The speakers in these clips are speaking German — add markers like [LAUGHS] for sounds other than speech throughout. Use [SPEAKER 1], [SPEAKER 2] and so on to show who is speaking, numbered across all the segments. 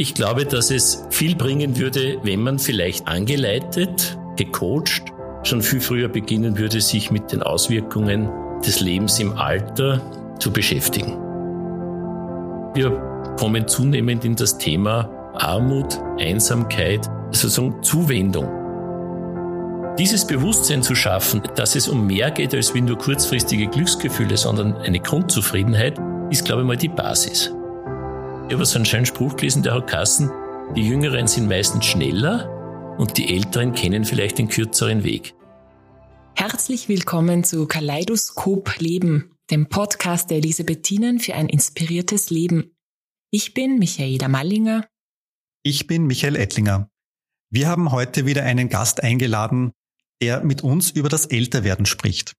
[SPEAKER 1] Ich glaube, dass es viel bringen würde, wenn man vielleicht angeleitet, gecoacht, schon viel früher beginnen würde, sich mit den Auswirkungen des Lebens im Alter zu beschäftigen. Wir kommen zunehmend in das Thema Armut, Einsamkeit, sozusagen Zuwendung. Dieses Bewusstsein zu schaffen, dass es um mehr geht als wie nur kurzfristige Glücksgefühle, sondern eine Grundzufriedenheit, ist, glaube ich, mal die Basis. Ich habe so einen schönen Spruch gelesen, der hat Kassen, die Jüngeren sind meistens schneller und die Älteren kennen vielleicht den kürzeren Weg.
[SPEAKER 2] Herzlich willkommen zu Kaleidoskop Leben, dem Podcast der Elisabethinen für ein inspiriertes Leben. Ich bin Michaela Mallinger.
[SPEAKER 3] Ich bin Michael Ettlinger. Wir haben heute wieder einen Gast eingeladen, der mit uns über das Älterwerden spricht.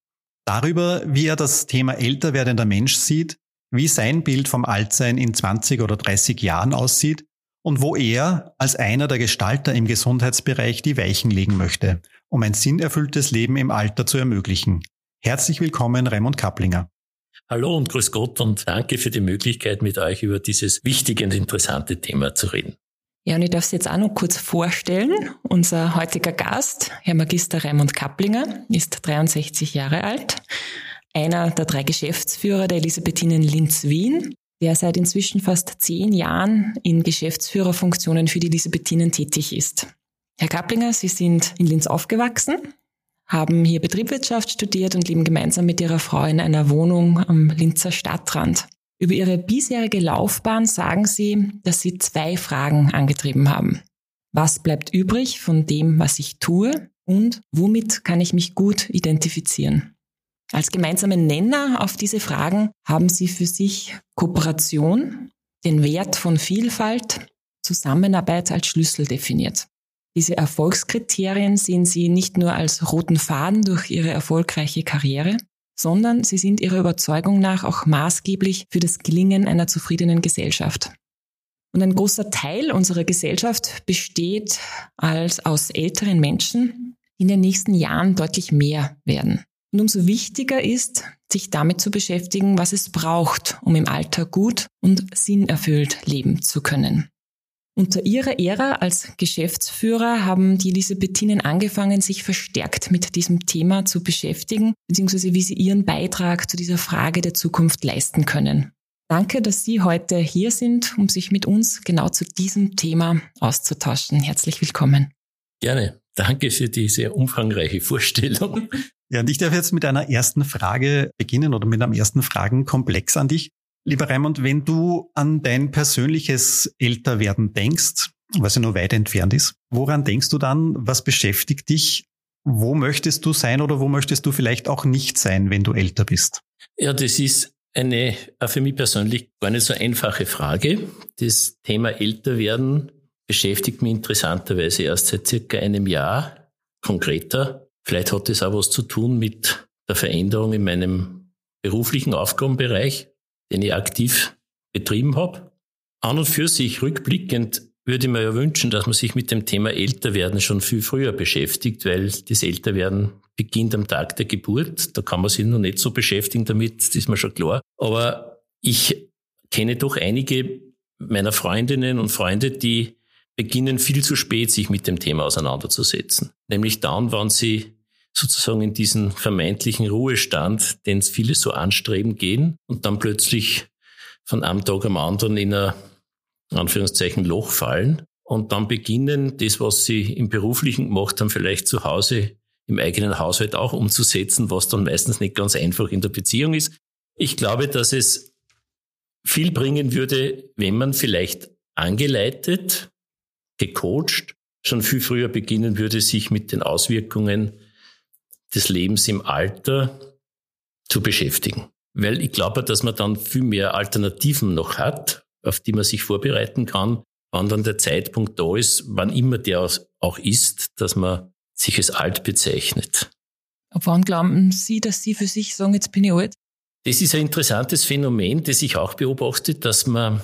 [SPEAKER 3] Darüber, wie er das Thema älter werdender Mensch sieht, wie sein Bild vom Altsein in 20 oder 30 Jahren aussieht und wo er als einer der Gestalter im Gesundheitsbereich die Weichen legen möchte, um ein sinnerfülltes Leben im Alter zu ermöglichen. Herzlich willkommen, Raimund Kaplinger.
[SPEAKER 1] Hallo und grüß Gott und danke für die Möglichkeit, mit euch über dieses wichtige und interessante Thema zu reden.
[SPEAKER 2] Ja, und ich darf Sie jetzt auch noch kurz vorstellen. Unser heutiger Gast, Herr Magister Raimund Kaplinger, ist 63 Jahre alt, einer der drei Geschäftsführer der Elisabethinen Linz Wien, der seit inzwischen fast zehn Jahren in Geschäftsführerfunktionen für die Elisabethinen tätig ist. Herr Kaplinger, Sie sind in Linz aufgewachsen, haben hier Betriebswirtschaft studiert und leben gemeinsam mit Ihrer Frau in einer Wohnung am Linzer Stadtrand. Über Ihre bisherige Laufbahn sagen Sie, dass Sie zwei Fragen angetrieben haben. Was bleibt übrig von dem, was ich tue? Und womit kann ich mich gut identifizieren? Als gemeinsamen Nenner auf diese Fragen haben Sie für sich Kooperation, den Wert von Vielfalt, Zusammenarbeit als Schlüssel definiert. Diese Erfolgskriterien sehen Sie nicht nur als roten Faden durch Ihre erfolgreiche Karriere, sondern sie sind ihrer Überzeugung nach auch maßgeblich für das Gelingen einer zufriedenen Gesellschaft. Und ein großer Teil unserer Gesellschaft besteht als aus älteren Menschen, die in den nächsten Jahren deutlich mehr werden. Und umso wichtiger ist, sich damit zu beschäftigen, was es braucht, um im Alter gut und sinnerfüllt leben zu können. Unter ihrer Ära als Geschäftsführer haben die Elisabethinen angefangen, sich verstärkt mit diesem Thema zu beschäftigen, beziehungsweise wie sie ihren Beitrag zu dieser Frage der Zukunft leisten können. Danke, dass Sie heute hier sind, um sich mit uns genau zu diesem Thema auszutauschen. Herzlich willkommen.
[SPEAKER 1] Gerne. Danke für diese umfangreiche Vorstellung.
[SPEAKER 3] Ja, und ich darf jetzt mit einer ersten Frage beginnen oder mit einem ersten Fragenkomplex an dich. Lieber Raimund, wenn du an dein persönliches Älterwerden denkst, was ja nur weit entfernt ist, woran denkst du dann? Was beschäftigt dich? Wo möchtest du sein oder wo möchtest du vielleicht auch nicht sein, wenn du älter bist?
[SPEAKER 1] Ja, das ist eine für mich persönlich gar nicht so einfache Frage. Das Thema Älterwerden beschäftigt mich interessanterweise erst seit circa einem Jahr konkreter. Vielleicht hat es auch was zu tun mit der Veränderung in meinem beruflichen Aufgabenbereich den ich aktiv betrieben habe. An und für sich rückblickend würde ich mir ja wünschen, dass man sich mit dem Thema Älterwerden schon viel früher beschäftigt, weil das Älterwerden beginnt am Tag der Geburt. Da kann man sich noch nicht so beschäftigen damit, das ist mir schon klar. Aber ich kenne doch einige meiner Freundinnen und Freunde, die beginnen viel zu spät, sich mit dem Thema auseinanderzusetzen. Nämlich dann, wann sie sozusagen in diesen vermeintlichen Ruhestand, den viele so anstreben, gehen und dann plötzlich von einem Tag am anderen in ein Anführungszeichen Loch fallen und dann beginnen, das, was sie im Beruflichen gemacht haben, vielleicht zu Hause im eigenen Haushalt auch umzusetzen, was dann meistens nicht ganz einfach in der Beziehung ist. Ich glaube, dass es viel bringen würde, wenn man vielleicht angeleitet, gecoacht, schon viel früher beginnen würde, sich mit den Auswirkungen des Lebens im Alter zu beschäftigen. Weil ich glaube, dass man dann viel mehr Alternativen noch hat, auf die man sich vorbereiten kann, wann dann der Zeitpunkt da ist, wann immer der auch ist, dass man sich als alt bezeichnet.
[SPEAKER 2] Ab wann glauben Sie, dass Sie für sich sagen, jetzt bin ich alt?
[SPEAKER 1] Das ist ein interessantes Phänomen, das ich auch beobachte, dass man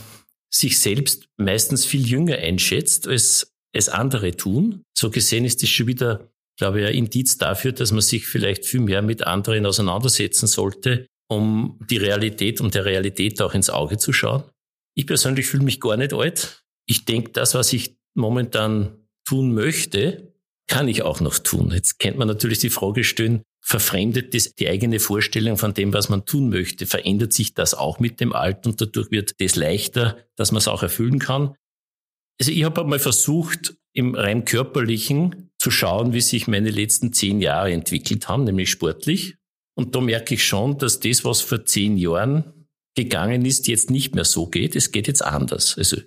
[SPEAKER 1] sich selbst meistens viel jünger einschätzt, als es andere tun. So gesehen ist es schon wieder glaube ich, ein Indiz dafür, dass man sich vielleicht viel mehr mit anderen auseinandersetzen sollte, um die Realität, um der Realität auch ins Auge zu schauen. Ich persönlich fühle mich gar nicht alt. ich denke, das, was ich momentan tun möchte, kann ich auch noch tun. Jetzt kennt man natürlich die Frage stellen, verfremdet das die eigene Vorstellung von dem, was man tun möchte? Verändert sich das auch mit dem Alter und dadurch wird das leichter, dass man es auch erfüllen kann? Also ich habe einmal versucht, im rein körperlichen zu schauen, wie sich meine letzten zehn Jahre entwickelt haben, nämlich sportlich. Und da merke ich schon, dass das, was vor zehn Jahren gegangen ist, jetzt nicht mehr so geht. Es geht jetzt anders. Also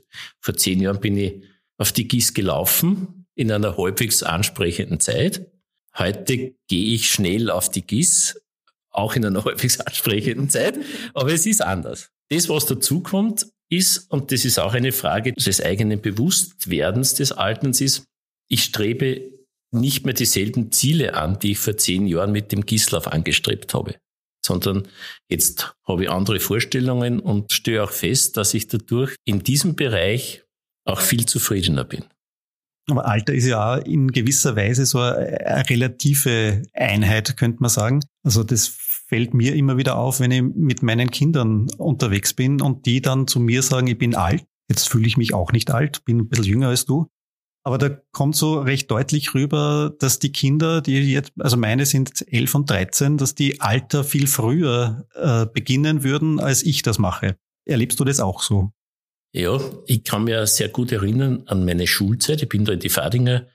[SPEAKER 1] vor zehn Jahren bin ich auf die GIS gelaufen in einer halbwegs ansprechenden Zeit. Heute gehe ich schnell auf die GIS, auch in einer halbwegs ansprechenden [LAUGHS] Zeit, aber es ist anders. Das, was dazukommt, ist, und das ist auch eine Frage des eigenen Bewusstwerdens des Alterns, ist, ich strebe nicht mehr dieselben Ziele an, die ich vor zehn Jahren mit dem Gislauf angestrebt habe, sondern jetzt habe ich andere Vorstellungen und stehe auch fest, dass ich dadurch in diesem Bereich auch viel zufriedener bin.
[SPEAKER 3] Aber Alter ist ja auch in gewisser Weise so eine, relative Einheit, könnte man sagen. Also das fällt mir immer wieder auf, wenn ich mit meinen Kindern unterwegs bin und die dann zu mir sagen, ich bin alt. Jetzt fühle ich mich auch nicht alt, bin ein bisschen jünger als du. Aber da kommt so recht deutlich rüber, dass die Kinder, die jetzt, also meine sind elf und dreizehn, dass die Alter viel früher äh, beginnen würden, als ich das mache. Erlebst du das auch so?
[SPEAKER 1] Ja, ich kann mir sehr gut erinnern an meine Schulzeit. Ich bin da in die Fadinger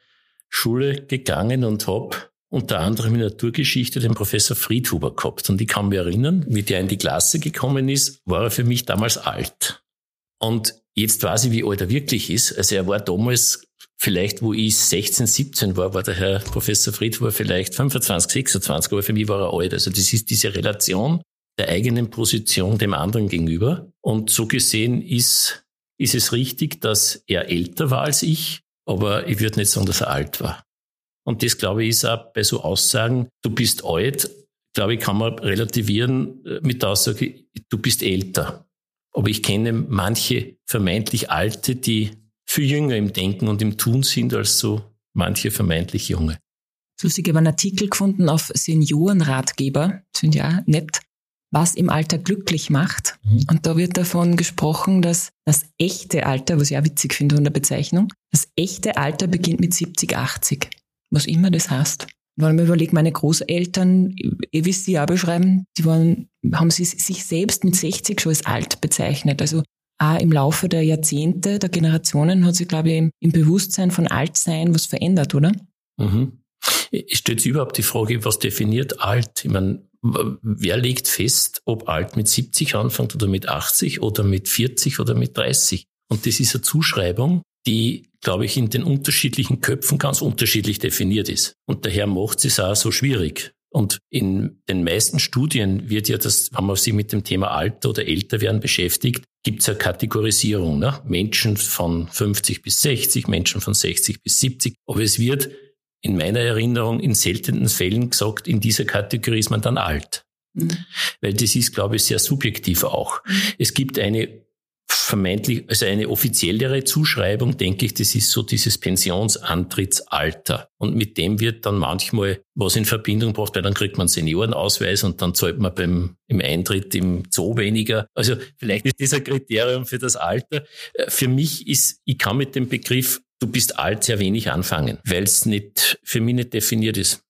[SPEAKER 1] Schule gegangen und habe unter anderem in Naturgeschichte den Professor Friedhuber gehabt. Und ich kann mich erinnern, wie der in die Klasse gekommen ist, war er für mich damals alt. Und jetzt weiß ich, wie alt er wirklich ist. Also er war damals vielleicht, wo ich 16, 17 war, war der Herr Professor Friedhuber vielleicht 25, 26, aber für mich war er alt. Also das ist diese Relation der eigenen Position dem anderen gegenüber. Und so gesehen ist ist es richtig, dass er älter war als ich, aber ich würde nicht sagen, dass er alt war. Und das, glaube ich, ist auch bei so Aussagen, du bist alt, glaube ich, kann man relativieren äh, mit der Aussage, du bist älter. Aber ich kenne manche vermeintlich Alte, die viel jünger im Denken und im Tun sind als so manche vermeintlich Junge.
[SPEAKER 2] Lustig, ich habe einen Artikel gefunden auf Seniorenratgeber, sind ja nett, was im Alter glücklich macht. Mhm. Und da wird davon gesprochen, dass das echte Alter, was ich auch witzig finde von der Bezeichnung, das echte Alter beginnt mit 70, 80. Was immer das heißt. Wenn ich mir überlege, meine Großeltern, eh wie sie auch beschreiben, die waren, haben sie sich selbst mit 60 schon als alt bezeichnet. Also auch im Laufe der Jahrzehnte, der Generationen hat sich, glaube ich, im Bewusstsein von Altsein was verändert, oder?
[SPEAKER 1] Mhm. Stellt sich überhaupt die Frage, was definiert alt? Ich meine, wer legt fest, ob alt mit 70 anfängt oder mit 80 oder mit 40 oder mit 30? Und das ist eine Zuschreibung, die, glaube ich, in den unterschiedlichen Köpfen ganz unterschiedlich definiert ist. Und daher macht es auch so schwierig. Und in den meisten Studien wird ja das, wenn man sich mit dem Thema Alter oder Älterwerden beschäftigt, gibt es eine Kategorisierung. Ne? Menschen von 50 bis 60, Menschen von 60 bis 70. Aber es wird in meiner Erinnerung in seltenen Fällen gesagt, in dieser Kategorie ist man dann alt. Mhm. Weil das ist, glaube ich, sehr subjektiv auch. Mhm. Es gibt eine vermeintlich, also eine offiziellere Zuschreibung, denke ich, das ist so dieses Pensionsantrittsalter. Und mit dem wird dann manchmal was in Verbindung gebracht, weil dann kriegt man Seniorenausweis und dann zahlt man beim, im Eintritt im Zoo weniger. Also vielleicht ist das ein Kriterium für das Alter. Äh, für mich ist, ich kann mit dem Begriff du bist alt sehr wenig anfangen, weil es nicht, für mich nicht definiert ist.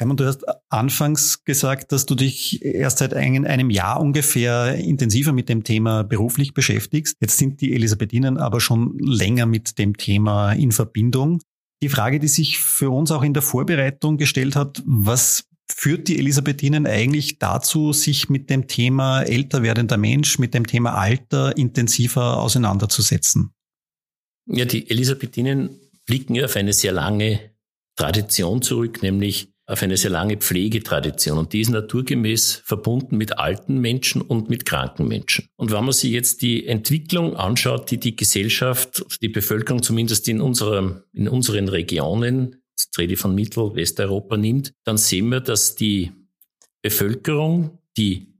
[SPEAKER 3] Raimund, du hast anfangs gesagt, dass du dich erst seit einem Jahr ungefähr intensiver mit dem Thema beruflich beschäftigst. Jetzt sind die Elisabethinen aber schon länger mit dem Thema in Verbindung. Die Frage, die sich für uns auch in der Vorbereitung gestellt hat, was führt die Elisabethinen eigentlich dazu, sich mit dem Thema älter werdender Mensch, mit dem Thema Alter intensiver auseinanderzusetzen?
[SPEAKER 1] Ja, die Elisabethinen blicken ja auf eine sehr lange Tradition zurück, nämlich auf eine sehr lange Pflegetradition. Und die ist naturgemäß verbunden mit alten Menschen und mit kranken Menschen. Und wenn man sich jetzt die Entwicklung anschaut, die die Gesellschaft, die Bevölkerung zumindest in, unserem, in unseren Regionen, jetzt rede ich von Mittel-, Westeuropa nimmt, dann sehen wir, dass die Bevölkerung, die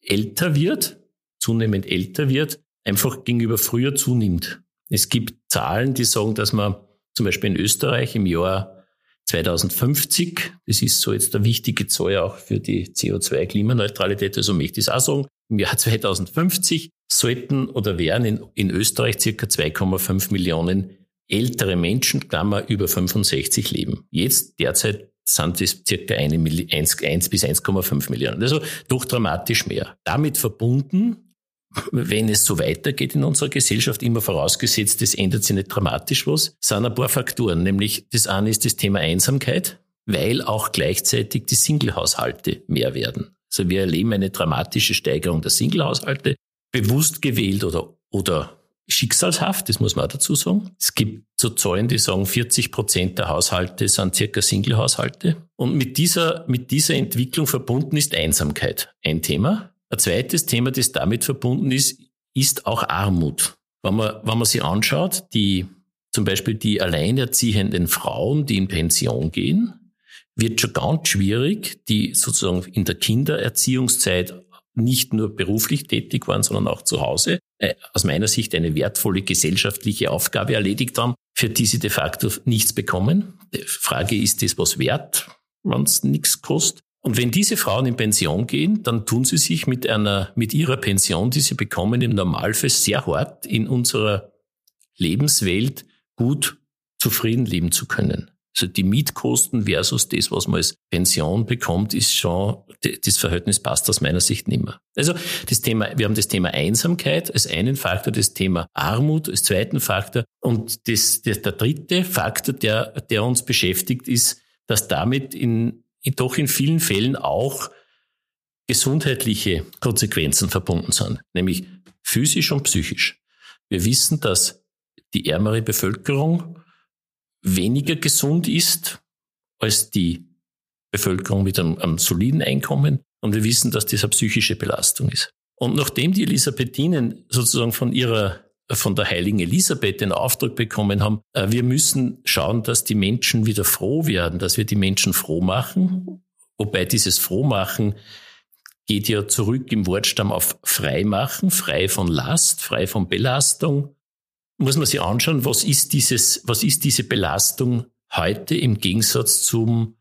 [SPEAKER 1] älter wird, zunehmend älter wird, einfach gegenüber früher zunimmt. Es gibt Zahlen, die sagen, dass man zum Beispiel in Österreich im Jahr 2050, das ist so jetzt der wichtige Zahl auch für die CO2-Klimaneutralität, also möchte ich es auch sagen, im Jahr 2050 sollten oder wären in, in Österreich circa 2,5 Millionen ältere Menschen, Klammer, über 65 leben. Jetzt derzeit sind es circa 1, 1 bis 1,5 Millionen. Also doch dramatisch mehr. Damit verbunden, wenn es so weitergeht in unserer Gesellschaft, immer vorausgesetzt, es ändert sich nicht dramatisch was, sind ein paar Faktoren. Nämlich das eine ist das Thema Einsamkeit, weil auch gleichzeitig die Singlehaushalte mehr werden. Also wir erleben eine dramatische Steigerung der Singlehaushalte, bewusst gewählt oder, oder schicksalshaft, das muss man auch dazu sagen. Es gibt so Zahlen, die sagen, 40 Prozent der Haushalte sind circa Single-Haushalte. Und mit dieser, mit dieser Entwicklung verbunden ist Einsamkeit ein Thema. Ein zweites Thema, das damit verbunden ist, ist auch Armut. Wenn man, wenn man sich anschaut, die, zum Beispiel die alleinerziehenden Frauen, die in Pension gehen, wird schon ganz schwierig, die sozusagen in der Kindererziehungszeit nicht nur beruflich tätig waren, sondern auch zu Hause, äh, aus meiner Sicht eine wertvolle gesellschaftliche Aufgabe erledigt haben, für die sie de facto nichts bekommen. Die Frage ist das was wert, wenn es nichts kostet? Und wenn diese Frauen in Pension gehen, dann tun sie sich mit einer, mit ihrer Pension, die sie bekommen, im Normalfall sehr hart in unserer Lebenswelt gut zufrieden leben zu können. Also die Mietkosten versus das, was man als Pension bekommt, ist schon, das Verhältnis passt aus meiner Sicht nicht mehr. Also das Thema, wir haben das Thema Einsamkeit als einen Faktor, das Thema Armut als zweiten Faktor und das, das, der dritte Faktor, der, der uns beschäftigt, ist, dass damit in, doch in vielen Fällen auch gesundheitliche Konsequenzen verbunden sind, nämlich physisch und psychisch. Wir wissen, dass die ärmere Bevölkerung weniger gesund ist als die Bevölkerung mit einem, einem soliden Einkommen. Und wir wissen, dass das eine psychische Belastung ist. Und nachdem die Elisabethinen sozusagen von ihrer von der heiligen Elisabeth den Auftrag bekommen haben, äh, wir müssen schauen, dass die Menschen wieder froh werden, dass wir die Menschen froh machen. Wobei dieses Frohmachen geht ja zurück im Wortstamm auf frei machen, frei von Last, frei von Belastung muss man sich anschauen, was ist dieses, was ist diese Belastung heute im Gegensatz zum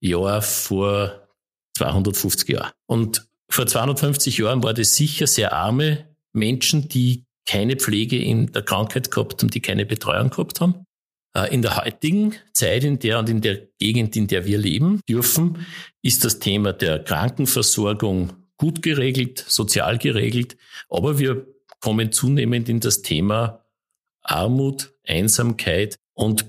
[SPEAKER 1] Jahr vor 250 Jahren. Und vor 250 Jahren war das sicher sehr arme Menschen, die keine Pflege in der Krankheit gehabt haben, die keine Betreuung gehabt haben. Äh, in der heutigen Zeit, in der und in der Gegend, in der wir leben dürfen, ist das Thema der Krankenversorgung gut geregelt, sozial geregelt, aber wir kommen zunehmend in das Thema Armut, Einsamkeit und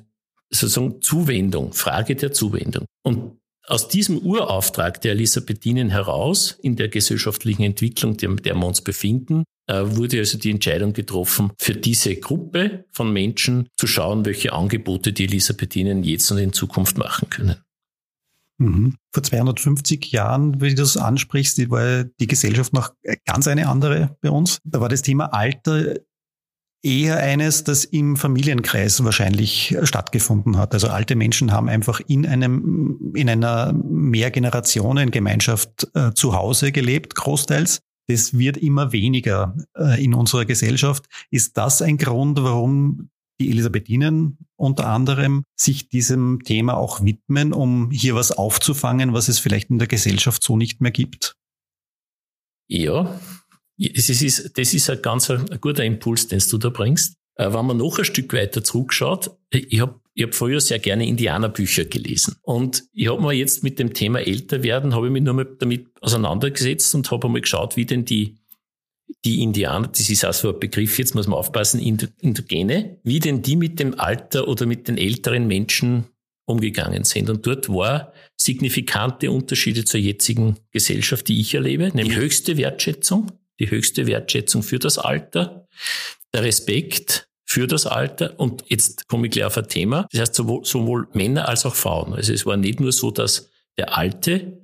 [SPEAKER 1] sozusagen Zuwendung, Frage der Zuwendung. Und aus diesem Urauftrag der Elisabethinen heraus, in der gesellschaftlichen Entwicklung, der, der wir uns befinden, wurde also die Entscheidung getroffen, für diese Gruppe von Menschen zu schauen, welche Angebote die Elisabethinen jetzt und in Zukunft machen können.
[SPEAKER 3] Mhm. Vor 250 Jahren, wie du das ansprichst, war die Gesellschaft noch ganz eine andere bei uns. Da war das Thema Alter eher eines, das im Familienkreis wahrscheinlich stattgefunden hat. Also alte Menschen haben einfach in einem, in einer Mehrgenerationengemeinschaft äh, zu Hause gelebt, großteils. Das wird immer weniger äh, in unserer Gesellschaft. Ist das ein Grund, warum die Elisabethinen unter anderem sich diesem Thema auch widmen, um hier was aufzufangen, was es vielleicht in der Gesellschaft so nicht mehr gibt?
[SPEAKER 1] Ja, das ist, das ist ein ganz ein guter Impuls, den du da bringst. Äh, wenn man noch ein Stück weiter zurückschaut, ich habe ich hab früher sehr gerne Indianerbücher gelesen. Und ich habe mir jetzt mit dem Thema älter werden, habe ich mich nur mal damit auseinandergesetzt und habe einmal geschaut, wie denn die, die Indianer, das ist auch so ein Begriff, jetzt muss man aufpassen, Indogene, wie denn die mit dem Alter oder mit den älteren Menschen umgegangen sind. Und dort war signifikante Unterschiede zur jetzigen Gesellschaft, die ich erlebe, nämlich höchste Wertschätzung, die höchste Wertschätzung für das Alter, der Respekt für das Alter. Und jetzt komme ich gleich auf ein Thema. Das heißt, sowohl, sowohl Männer als auch Frauen. Also es war nicht nur so, dass der alte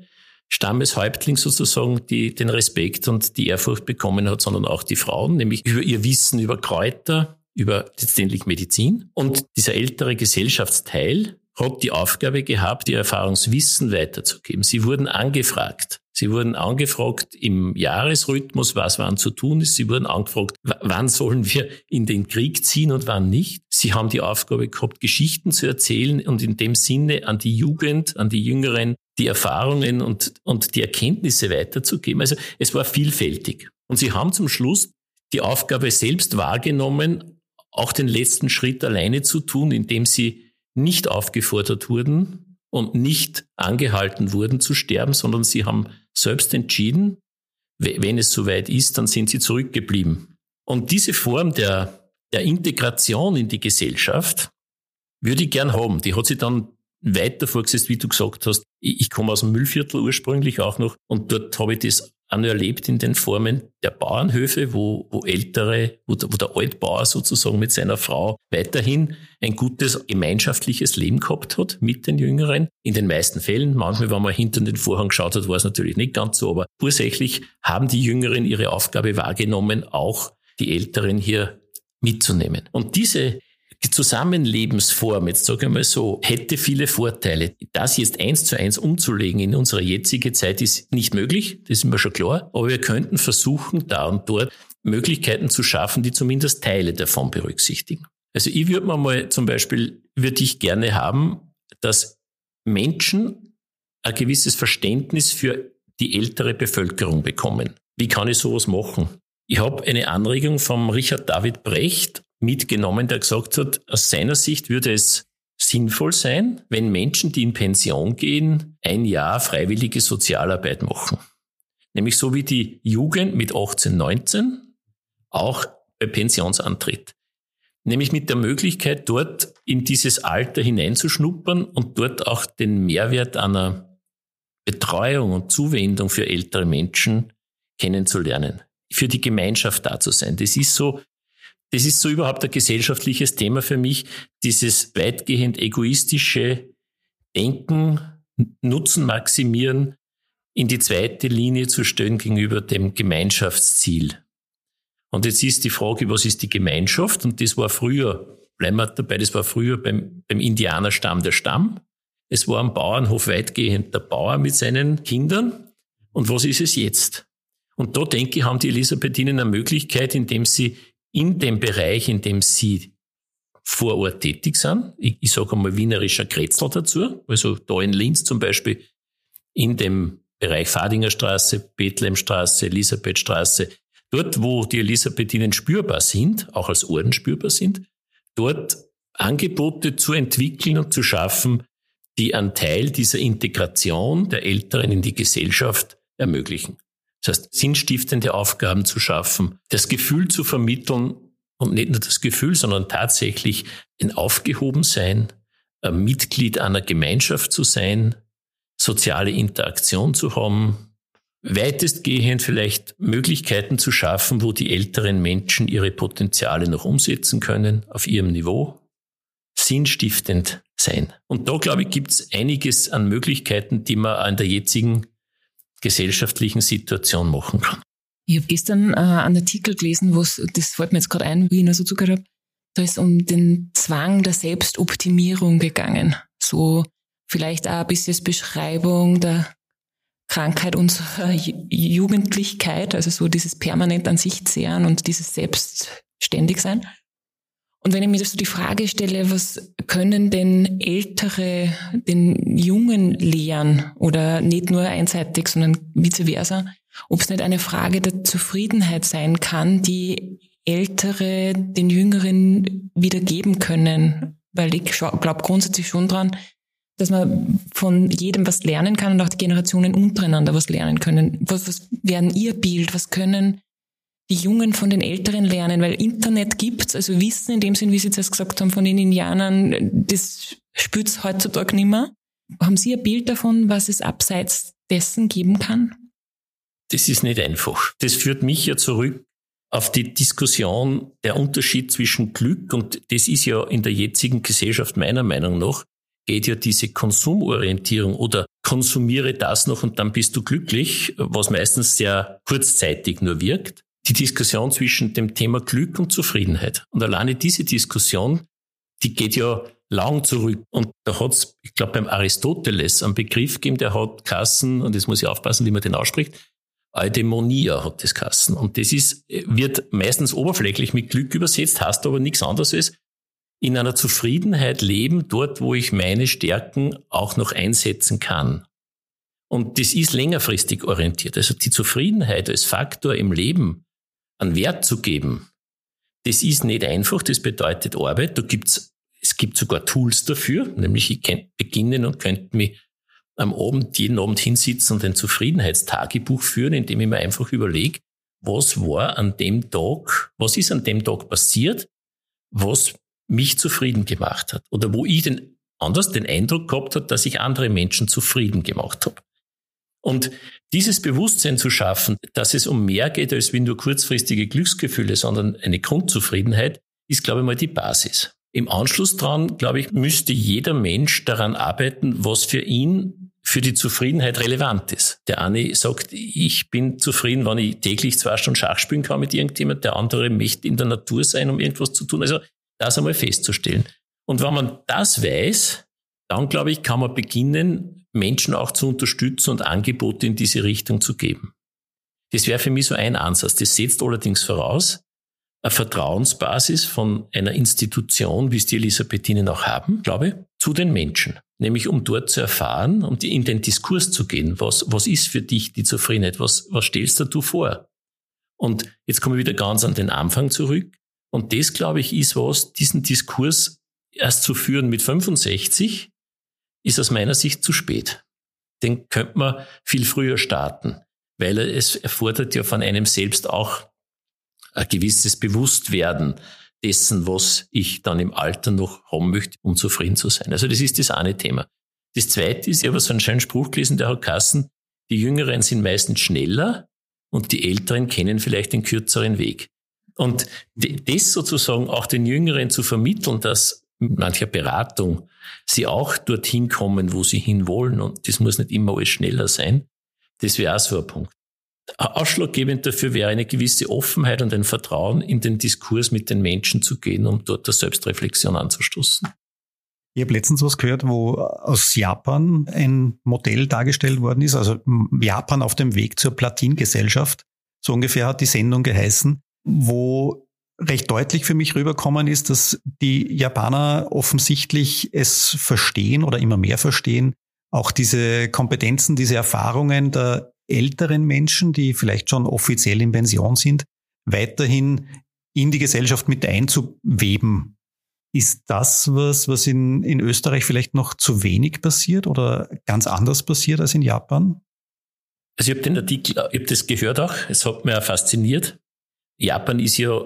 [SPEAKER 1] Stammeshäuptling sozusagen die, den Respekt und die Ehrfurcht bekommen hat, sondern auch die Frauen, nämlich über ihr Wissen über Kräuter, über letztendlich Medizin. Und dieser ältere Gesellschaftsteil hat die Aufgabe gehabt, ihr Erfahrungswissen weiterzugeben. Sie wurden angefragt. Sie wurden angefragt im Jahresrhythmus, was wann zu tun ist. Sie wurden angefragt, wann sollen wir in den Krieg ziehen und wann nicht. Sie haben die Aufgabe gehabt, Geschichten zu erzählen und in dem Sinne an die Jugend, an die Jüngeren, die Erfahrungen und, und die Erkenntnisse weiterzugeben. Also es war vielfältig. Und sie haben zum Schluss die Aufgabe selbst wahrgenommen, auch den letzten Schritt alleine zu tun, indem sie nicht aufgefordert wurden und nicht angehalten wurden zu sterben, sondern sie haben selbst entschieden, wenn es soweit ist, dann sind sie zurückgeblieben. Und diese Form der, der Integration in die Gesellschaft würde ich gern haben. Die hat sich dann weiter vorgesetzt, wie du gesagt hast. Ich, ich komme aus dem Müllviertel ursprünglich auch noch und dort habe ich das auch noch erlebt in den Formen der Bauernhöfe, wo, wo ältere, wo der, wo der Altbauer sozusagen mit seiner Frau weiterhin ein gutes gemeinschaftliches Leben gehabt hat mit den Jüngeren. In den meisten Fällen, manchmal, wenn man hinter den Vorhang geschaut hat, war es natürlich nicht ganz so, aber ursächlich haben die Jüngeren ihre Aufgabe wahrgenommen, auch die Älteren hier mitzunehmen. Und diese die Zusammenlebensform, jetzt sage ich mal so, hätte viele Vorteile. Das jetzt eins zu eins umzulegen in unsere jetzige Zeit ist nicht möglich, das ist mir schon klar. Aber wir könnten versuchen, da und dort Möglichkeiten zu schaffen, die zumindest Teile davon berücksichtigen. Also ich würde mal zum Beispiel, würde ich gerne haben, dass Menschen ein gewisses Verständnis für die ältere Bevölkerung bekommen. Wie kann ich sowas machen? Ich habe eine Anregung vom Richard David Brecht mitgenommen, der gesagt hat, aus seiner Sicht würde es sinnvoll sein, wenn Menschen, die in Pension gehen, ein Jahr freiwillige Sozialarbeit machen. Nämlich so wie die Jugend mit 18, 19 auch bei Pensionsantritt. Nämlich mit der Möglichkeit, dort in dieses Alter hineinzuschnuppern und dort auch den Mehrwert einer Betreuung und Zuwendung für ältere Menschen kennenzulernen. Für die Gemeinschaft da zu sein. Das ist so das ist so überhaupt ein gesellschaftliches Thema für mich, dieses weitgehend egoistische Denken, Nutzen maximieren, in die zweite Linie zu stellen gegenüber dem Gemeinschaftsziel. Und jetzt ist die Frage, was ist die Gemeinschaft? Und das war früher, bleiben wir dabei, das war früher beim, beim Indianerstamm der Stamm. Es war am Bauernhof weitgehend der Bauer mit seinen Kindern. Und was ist es jetzt? Und da denke ich, haben die Elisabethinen eine Möglichkeit, indem sie in dem Bereich, in dem Sie vor Ort tätig sind. Ich, ich sage einmal wienerischer Kretzel dazu. Also da in Linz zum Beispiel in dem Bereich Fadingerstraße, Bethlehemstraße, Elisabethstraße, dort, wo die Elisabethinen spürbar sind, auch als Orden spürbar sind, dort Angebote zu entwickeln und zu schaffen, die einen Teil dieser Integration der Älteren in die Gesellschaft ermöglichen. Das heißt, sinnstiftende Aufgaben zu schaffen, das Gefühl zu vermitteln und nicht nur das Gefühl, sondern tatsächlich ein Aufgehobensein, ein Mitglied einer Gemeinschaft zu sein, soziale Interaktion zu haben, weitestgehend vielleicht Möglichkeiten zu schaffen, wo die älteren Menschen ihre Potenziale noch umsetzen können auf ihrem Niveau, sinnstiftend sein. Und da, glaube ich, gibt es einiges an Möglichkeiten, die man an der jetzigen gesellschaftlichen Situation machen kann.
[SPEAKER 2] Ich habe gestern äh, einen Artikel gelesen, wo es, das fällt mir jetzt gerade ein, wie ich noch so zugehört habe, da ist um den Zwang der Selbstoptimierung gegangen. So vielleicht auch ein bisschen Beschreibung der Krankheit unserer Jugendlichkeit, also so dieses permanent an sich zehren und dieses selbstständig sein. Und wenn ich mir so die Frage stelle, was können denn Ältere den Jungen lehren oder nicht nur einseitig, sondern vice versa, ob es nicht eine Frage der Zufriedenheit sein kann, die Ältere den Jüngeren wiedergeben können. Weil ich glaube grundsätzlich schon dran, dass man von jedem was lernen kann und auch die Generationen untereinander was lernen können. Was, was werden ihr Bild? Was können die Jungen von den Älteren lernen, weil Internet gibt's, also Wissen in dem Sinn, wie Sie jetzt gesagt haben, von den Indianern, das spürt's heutzutage nicht mehr. Haben Sie ein Bild davon, was es abseits dessen geben kann?
[SPEAKER 1] Das ist nicht einfach. Das führt mich ja zurück auf die Diskussion der Unterschied zwischen Glück und das ist ja in der jetzigen Gesellschaft meiner Meinung nach, geht ja diese Konsumorientierung oder konsumiere das noch und dann bist du glücklich, was meistens sehr kurzzeitig nur wirkt die Diskussion zwischen dem Thema Glück und Zufriedenheit. Und alleine diese Diskussion, die geht ja lang zurück. Und da hat es, ich glaube, beim Aristoteles einen Begriff gegeben, der hat Kassen, und jetzt muss ich aufpassen, wie man den ausspricht, Eudaimonia hat das Kassen. Und das ist, wird meistens oberflächlich mit Glück übersetzt, heißt aber nichts anderes als in einer Zufriedenheit leben, dort, wo ich meine Stärken auch noch einsetzen kann. Und das ist längerfristig orientiert. Also die Zufriedenheit als Faktor im Leben einen Wert zu geben, das ist nicht einfach, das bedeutet Arbeit. Da gibt's, es gibt sogar Tools dafür, nämlich ich könnte beginnen und könnte mich am Abend, jeden Abend hinsitzen und ein Zufriedenheitstagebuch führen, indem ich mir einfach überlege, was war an dem Tag, was ist an dem Tag passiert, was mich zufrieden gemacht hat. Oder wo ich den, anders den Eindruck gehabt habe, dass ich andere Menschen zufrieden gemacht habe. Und dieses Bewusstsein zu schaffen, dass es um mehr geht als wie nur kurzfristige Glücksgefühle, sondern eine Grundzufriedenheit, ist, glaube ich, mal die Basis. Im Anschluss dran, glaube ich, müsste jeder Mensch daran arbeiten, was für ihn für die Zufriedenheit relevant ist. Der eine sagt, ich bin zufrieden, wenn ich täglich zwei Stunden Schach spielen kann mit irgendjemand. Der andere möchte in der Natur sein, um irgendwas zu tun. Also das einmal festzustellen. Und wenn man das weiß, dann glaube ich, kann man beginnen, Menschen auch zu unterstützen und Angebote in diese Richtung zu geben. Das wäre für mich so ein Ansatz. Das setzt allerdings voraus, eine Vertrauensbasis von einer Institution, wie es die Elisabethinen auch haben, glaube ich, zu den Menschen. Nämlich um dort zu erfahren, um in den Diskurs zu gehen. Was, was ist für dich die Zufriedenheit? Was, was stellst du vor? Und jetzt komme ich wieder ganz an den Anfang zurück. Und das, glaube ich, ist was, diesen Diskurs erst zu führen mit 65, ist aus meiner Sicht zu spät. Den könnte man viel früher starten, weil es erfordert ja von einem selbst auch ein gewisses Bewusstwerden dessen, was ich dann im Alter noch haben möchte, um zufrieden zu sein. Also das ist das eine Thema. Das zweite ist, ich habe so einen schönen Spruch gelesen, der hat Kassen, die Jüngeren sind meistens schneller und die Älteren kennen vielleicht den kürzeren Weg. Und das sozusagen auch den Jüngeren zu vermitteln, dass mancher Beratung sie auch dorthin kommen, wo sie hinwollen. Und das muss nicht immer alles schneller sein. Das wäre auch so ein Punkt. Ausschlaggebend dafür wäre eine gewisse Offenheit und ein Vertrauen in den Diskurs mit den Menschen zu gehen, um dort der Selbstreflexion anzustoßen.
[SPEAKER 3] Ich habe letztens was gehört, wo aus Japan ein Modell dargestellt worden ist, also Japan auf dem Weg zur Platingesellschaft. So ungefähr hat die Sendung geheißen, wo recht deutlich für mich rüberkommen ist, dass die Japaner offensichtlich es verstehen oder immer mehr verstehen, auch diese Kompetenzen, diese Erfahrungen der älteren Menschen, die vielleicht schon offiziell in Pension sind, weiterhin in die Gesellschaft mit einzuweben. Ist das was, was in, in Österreich vielleicht noch zu wenig passiert oder ganz anders passiert als in Japan?
[SPEAKER 1] Also ich habe den Artikel, ich habe das gehört auch, es hat auch fasziniert. Japan ist ja,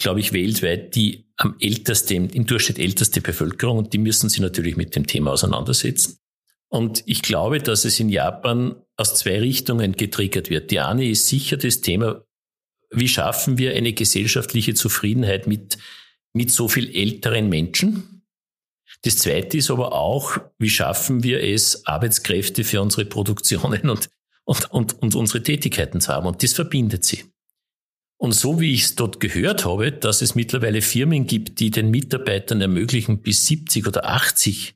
[SPEAKER 1] glaube ich, weltweit die am ältesten, im Durchschnitt älteste Bevölkerung und die müssen sich natürlich mit dem Thema auseinandersetzen. Und ich glaube, dass es in Japan aus zwei Richtungen getriggert wird. Die eine ist sicher das Thema, wie schaffen wir eine gesellschaftliche Zufriedenheit mit, mit so viel älteren Menschen? Das zweite ist aber auch, wie schaffen wir es, Arbeitskräfte für unsere Produktionen und, und, und, und unsere Tätigkeiten zu haben? Und das verbindet sie. Und so wie ich es dort gehört habe, dass es mittlerweile Firmen gibt, die den Mitarbeitern ermöglichen, bis 70 oder 80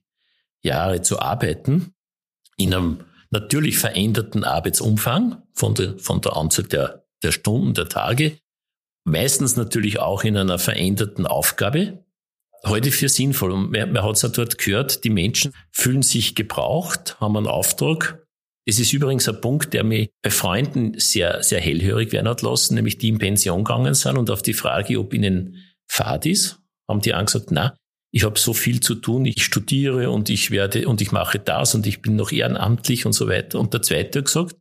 [SPEAKER 1] Jahre zu arbeiten, in einem natürlich veränderten Arbeitsumfang von der, von der Anzahl der, der Stunden, der Tage, meistens natürlich auch in einer veränderten Aufgabe, heute für sinnvoll. Und man, man hat es ja dort gehört, die Menschen fühlen sich gebraucht, haben einen Auftrag das ist übrigens ein Punkt, der mich bei Freunden sehr, sehr hellhörig werden hat lassen, nämlich die in Pension gegangen sind und auf die Frage, ob ihnen Fahrt ist, haben die angesagt, na, ich habe so viel zu tun, ich studiere und ich werde und ich mache das und ich bin noch ehrenamtlich und so weiter. Und der zweite hat gesagt,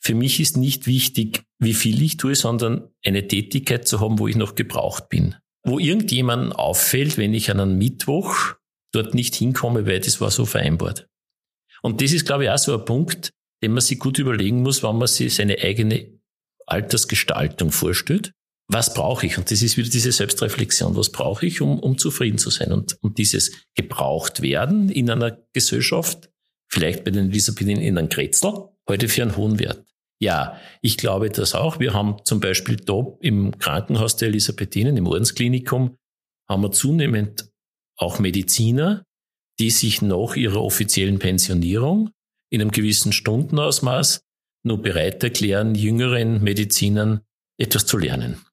[SPEAKER 1] für mich ist nicht wichtig, wie viel ich tue, sondern eine Tätigkeit zu haben, wo ich noch gebraucht bin. Wo irgendjemandem auffällt, wenn ich an einem Mittwoch dort nicht hinkomme, weil das war so vereinbart. Und das ist, glaube ich, auch so ein Punkt, den man sich gut überlegen muss, wenn man sich seine eigene Altersgestaltung vorstellt. Was brauche ich? Und das ist wieder diese Selbstreflexion. Was brauche ich, um, um zufrieden zu sein? Und, und dieses gebraucht werden in einer Gesellschaft, vielleicht bei den Elisabethinen in einem Kretzel, heute für einen hohen Wert. Ja, ich glaube das auch. Wir haben zum Beispiel da im Krankenhaus der Elisabethinen, im Ordensklinikum, haben wir zunehmend auch Mediziner, die sich nach ihrer offiziellen Pensionierung in einem gewissen Stundenausmaß nur bereit erklären, jüngeren Medizinern etwas zu lernen.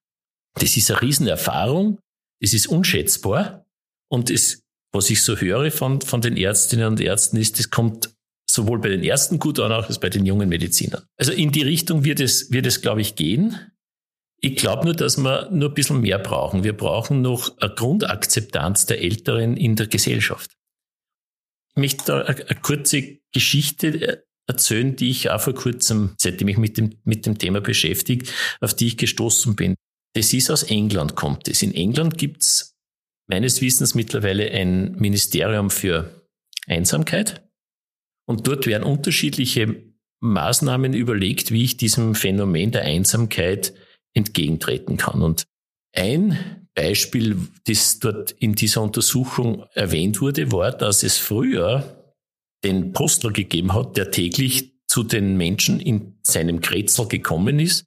[SPEAKER 1] Das ist eine Riesenerfahrung, das ist unschätzbar und es, was ich so höre von, von den Ärztinnen und Ärzten ist, das kommt sowohl bei den Ärzten gut an, als bei den jungen Medizinern. Also in die Richtung wird es, wird es, glaube ich, gehen. Ich glaube nur, dass wir nur ein bisschen mehr brauchen. Wir brauchen noch eine Grundakzeptanz der Älteren in der Gesellschaft. Möchte da eine kurze Geschichte erzählen, die ich auch vor kurzem, seitdem ich mit dem, mit dem Thema beschäftigt, auf die ich gestoßen bin. Das ist aus England, kommt es. In England gibt's meines Wissens mittlerweile ein Ministerium für Einsamkeit. Und dort werden unterschiedliche Maßnahmen überlegt, wie ich diesem Phänomen der Einsamkeit entgegentreten kann. Und ein Beispiel, das dort in dieser Untersuchung erwähnt wurde, war, dass es früher den Postler gegeben hat, der täglich zu den Menschen in seinem Kretzel gekommen ist,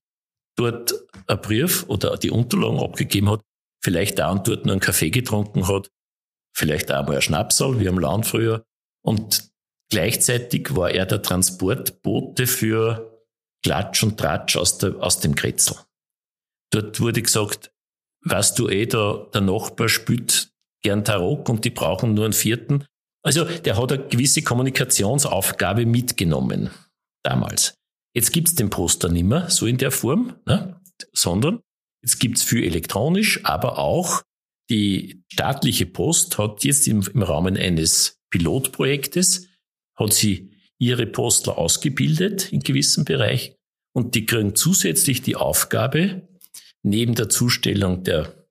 [SPEAKER 1] dort ein Brief oder die Unterlagen abgegeben hat, vielleicht da und dort nur einen Kaffee getrunken hat, vielleicht auch mal ein Schnapsal, wie am Land früher. Und gleichzeitig war er der Transportbote für Klatsch und Tratsch aus, der, aus dem Kretzel. Dort wurde gesagt, weißt du eh, der, der Nachbar spielt gern Tarok und die brauchen nur einen vierten. Also der hat eine gewisse Kommunikationsaufgabe mitgenommen damals. Jetzt gibt's den Poster nicht mehr so in der Form, ne? sondern jetzt gibt's viel elektronisch, aber auch die staatliche Post hat jetzt im, im Rahmen eines Pilotprojektes, hat sie ihre Postler ausgebildet in gewissen Bereich und die kriegen zusätzlich die Aufgabe, neben der Zustellung der,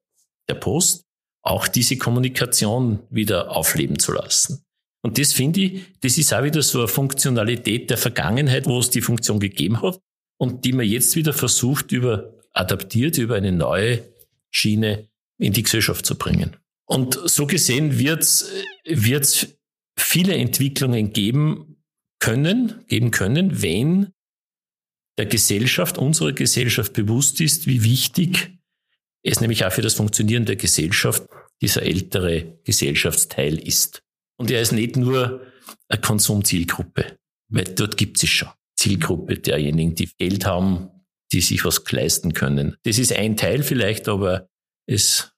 [SPEAKER 1] der Post auch diese Kommunikation wieder aufleben zu lassen. Und das finde ich, das ist auch wieder so eine Funktionalität der Vergangenheit, wo es die Funktion gegeben hat und die man jetzt wieder versucht, über adaptiert, über eine neue Schiene in die Gesellschaft zu bringen. Und so gesehen wird es viele Entwicklungen geben können, geben können, wenn der Gesellschaft, unserer Gesellschaft bewusst ist, wie wichtig es nämlich auch für das Funktionieren der Gesellschaft dieser ältere Gesellschaftsteil ist. Und er ist nicht nur eine Konsumzielgruppe, weil dort gibt es schon Zielgruppe derjenigen, die Geld haben, die sich was leisten können. Das ist ein Teil vielleicht, aber es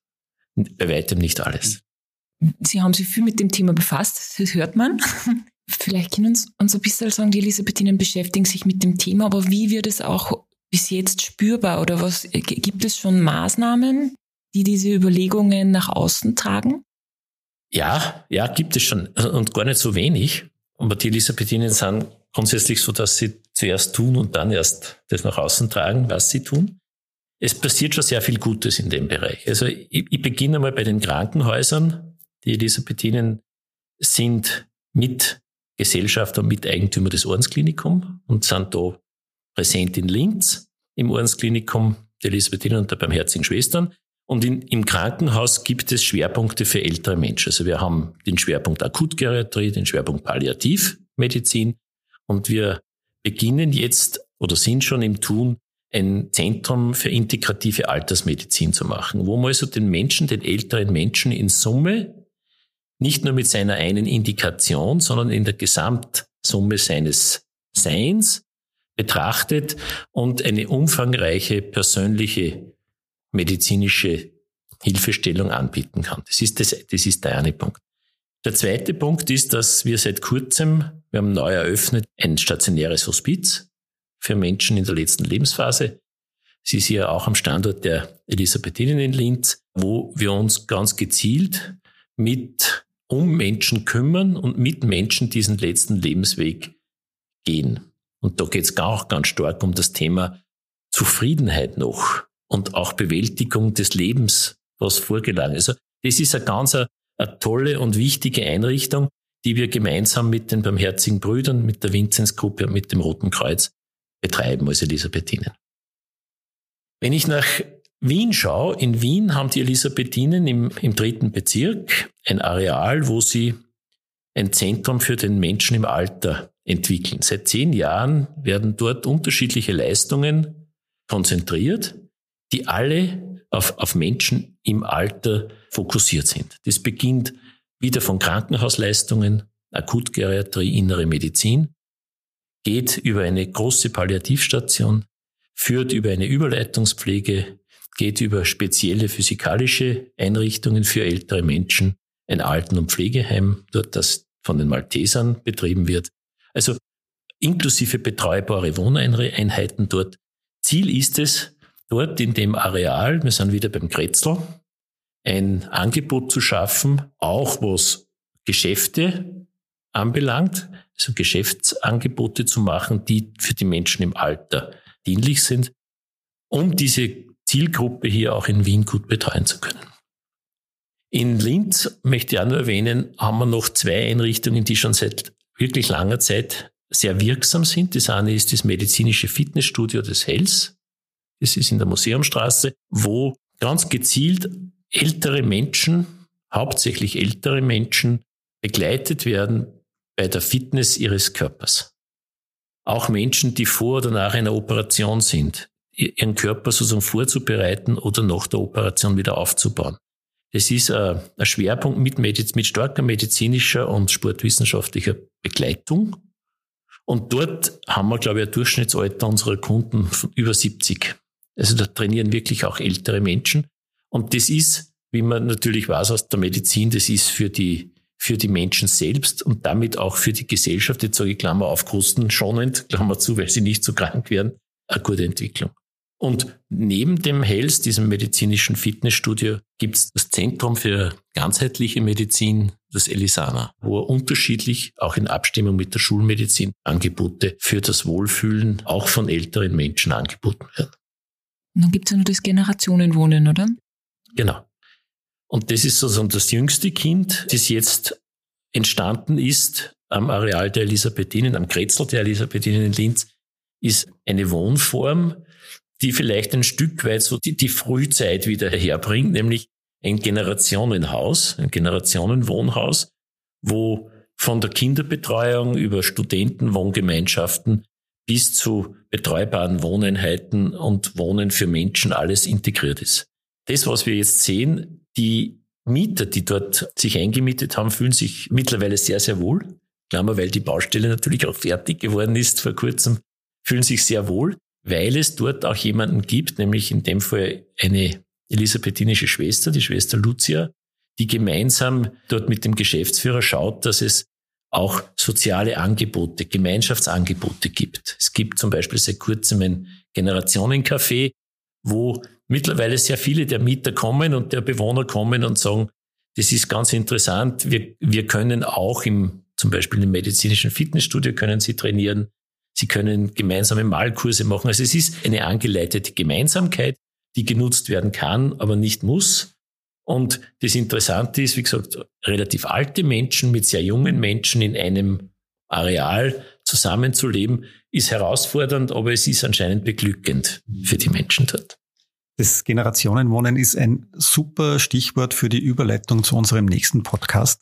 [SPEAKER 1] bei weitem nicht alles.
[SPEAKER 2] Sie haben sich viel mit dem Thema befasst, das hört man. Vielleicht können uns, uns ein bisschen sagen, die Elisabethinen beschäftigen sich mit dem Thema, aber wie wird es auch bis jetzt spürbar oder was gibt es schon Maßnahmen, die diese Überlegungen nach außen tragen?
[SPEAKER 1] Ja, ja, gibt es schon und gar nicht so wenig. Aber die Elisabethinen sind grundsätzlich so, dass sie zuerst tun und dann erst das nach außen tragen, was sie tun. Es passiert schon sehr viel Gutes in dem Bereich. Also ich, ich beginne mal bei den Krankenhäusern. Die Elisabethinen sind mit Gesellschafter und Miteigentümer des Ordensklinikum und sind da präsent in Linz im Ordensklinikum der Elisabethinen und der Barmherzigen Schwestern. Und in, im Krankenhaus gibt es Schwerpunkte für ältere Menschen. Also wir haben den Schwerpunkt Akutgeriatrie, den Schwerpunkt Palliativmedizin und wir beginnen jetzt oder sind schon im Tun, ein Zentrum für integrative Altersmedizin zu machen, wo man also den Menschen, den älteren Menschen in Summe nicht nur mit seiner einen Indikation, sondern in der Gesamtsumme seines Seins betrachtet und eine umfangreiche persönliche medizinische Hilfestellung anbieten kann. Das ist, das, das ist der eine Punkt. Der zweite Punkt ist, dass wir seit kurzem, wir haben neu eröffnet, ein stationäres Hospiz für Menschen in der letzten Lebensphase. Sie ist hier auch am Standort der Elisabethinen in Linz, wo wir uns ganz gezielt mit um Menschen kümmern und mit Menschen diesen letzten Lebensweg gehen. Und da geht es auch ganz stark um das Thema Zufriedenheit noch und auch Bewältigung des Lebens, was vorgelangt ist. Also das ist eine ganz eine, eine tolle und wichtige Einrichtung, die wir gemeinsam mit den Barmherzigen Brüdern, mit der Vinzenzgruppe und mit dem Roten Kreuz betreiben als Elisabethinen. Wenn ich nach Wien schaue, in Wien haben die Elisabethinen im, im dritten Bezirk ein Areal, wo sie ein Zentrum für den Menschen im Alter entwickeln. Seit zehn Jahren werden dort unterschiedliche Leistungen konzentriert, die alle auf, auf Menschen im Alter fokussiert sind. Das beginnt wieder von Krankenhausleistungen, Akutgeriatrie, innere Medizin, geht über eine große Palliativstation, führt über eine Überleitungspflege geht über spezielle physikalische Einrichtungen für ältere Menschen, ein Alten- und Pflegeheim, dort das von den Maltesern betrieben wird. Also inklusive betreubare Wohneinheiten dort. Ziel ist es, dort in dem Areal, wir sind wieder beim Kretzel, ein Angebot zu schaffen, auch was Geschäfte anbelangt, also Geschäftsangebote zu machen, die für die Menschen im Alter dienlich sind, um diese Zielgruppe hier auch in Wien gut betreuen zu können. In Linz möchte ich auch nur erwähnen, haben wir noch zwei Einrichtungen, die schon seit wirklich langer Zeit sehr wirksam sind. Das eine ist das medizinische Fitnessstudio des Hells. Das ist in der Museumstraße, wo ganz gezielt ältere Menschen, hauptsächlich ältere Menschen, begleitet werden bei der Fitness ihres Körpers. Auch Menschen, die vor oder nach einer Operation sind, ihren Körper sozusagen vorzubereiten oder nach der Operation wieder aufzubauen. Das ist ein Schwerpunkt mit, Mediz mit starker medizinischer und sportwissenschaftlicher Begleitung. Und dort haben wir, glaube ich, ein Durchschnittsalter unserer Kunden von über 70. Also da trainieren wirklich auch ältere Menschen. Und das ist, wie man natürlich weiß aus der Medizin, das ist für die, für die Menschen selbst und damit auch für die Gesellschaft, jetzt sage ich Klammer auf, kostenschonend, Klammer zu, weil sie nicht so krank werden, eine gute Entwicklung. Und neben dem Health, diesem medizinischen Fitnessstudio, gibt es das Zentrum für ganzheitliche Medizin, das Elisana, wo unterschiedlich, auch in Abstimmung mit der Schulmedizin, Angebote für das Wohlfühlen auch von älteren Menschen angeboten werden.
[SPEAKER 2] Und dann gibt es ja noch das Generationenwohnen, oder?
[SPEAKER 1] Genau. Und das ist sozusagen das jüngste Kind, das jetzt entstanden ist am Areal der Elisabethinen, am Kretzel der Elisabethinen in Linz, ist eine Wohnform, die vielleicht ein Stück weit so die, die Frühzeit wieder herbringt, nämlich ein Generationenhaus, ein Generationenwohnhaus, wo von der Kinderbetreuung über Studentenwohngemeinschaften bis zu betreubaren Wohneinheiten und Wohnen für Menschen alles integriert ist. Das, was wir jetzt sehen, die Mieter, die dort sich eingemietet haben, fühlen sich mittlerweile sehr, sehr wohl. Klammer, weil die Baustelle natürlich auch fertig geworden ist vor kurzem, fühlen sich sehr wohl weil es dort auch jemanden gibt, nämlich in dem Fall eine elisabethinische Schwester, die Schwester Lucia, die gemeinsam dort mit dem Geschäftsführer schaut, dass es auch soziale Angebote, Gemeinschaftsangebote gibt. Es gibt zum Beispiel seit kurzem ein Generationencafé, wo mittlerweile sehr viele der Mieter kommen und der Bewohner kommen und sagen, das ist ganz interessant, wir, wir können auch im, zum Beispiel im medizinischen Fitnessstudio können Sie trainieren, Sie können gemeinsame Malkurse machen. Also es ist eine angeleitete Gemeinsamkeit, die genutzt werden kann, aber nicht muss. Und das Interessante ist, wie gesagt, relativ alte Menschen mit sehr jungen Menschen in einem Areal zusammenzuleben, ist herausfordernd, aber es ist anscheinend beglückend für die Menschen dort.
[SPEAKER 3] Das Generationenwohnen ist ein super Stichwort für die Überleitung zu unserem nächsten Podcast.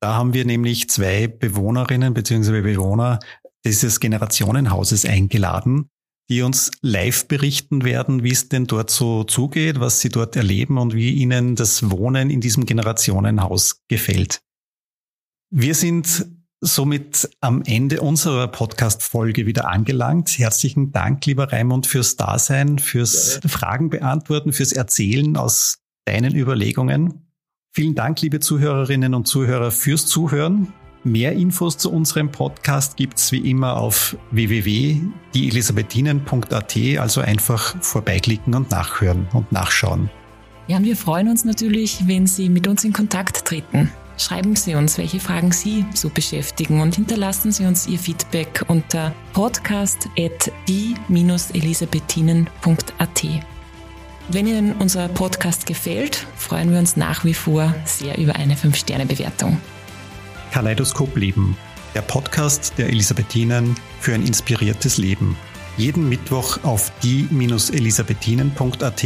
[SPEAKER 3] Da haben wir nämlich zwei Bewohnerinnen bzw. Bewohner dieses Generationenhauses eingeladen, die uns live berichten werden, wie es denn dort so zugeht, was sie dort erleben und wie ihnen das Wohnen in diesem Generationenhaus gefällt. Wir sind somit am Ende unserer Podcast-Folge wieder angelangt. Herzlichen Dank, lieber Raimund, fürs Dasein, fürs Fragen beantworten, fürs Erzählen aus deinen Überlegungen. Vielen Dank, liebe Zuhörerinnen und Zuhörer, fürs Zuhören. Mehr Infos zu unserem Podcast gibt's wie immer auf www.dieelisabethinen.at, also einfach vorbeiklicken und nachhören und nachschauen.
[SPEAKER 2] Ja, und wir freuen uns natürlich, wenn Sie mit uns in Kontakt treten. Schreiben Sie uns, welche Fragen Sie so beschäftigen und hinterlassen Sie uns Ihr Feedback unter podcast.die-elisabethinen.at. Wenn Ihnen unser Podcast gefällt, freuen wir uns nach wie vor sehr über eine 5-Sterne-Bewertung.
[SPEAKER 3] Kaleidoskop Leben, der Podcast der Elisabethinen für ein inspiriertes Leben. Jeden Mittwoch auf die-elisabethinen.at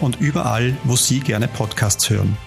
[SPEAKER 3] und überall, wo Sie gerne Podcasts hören.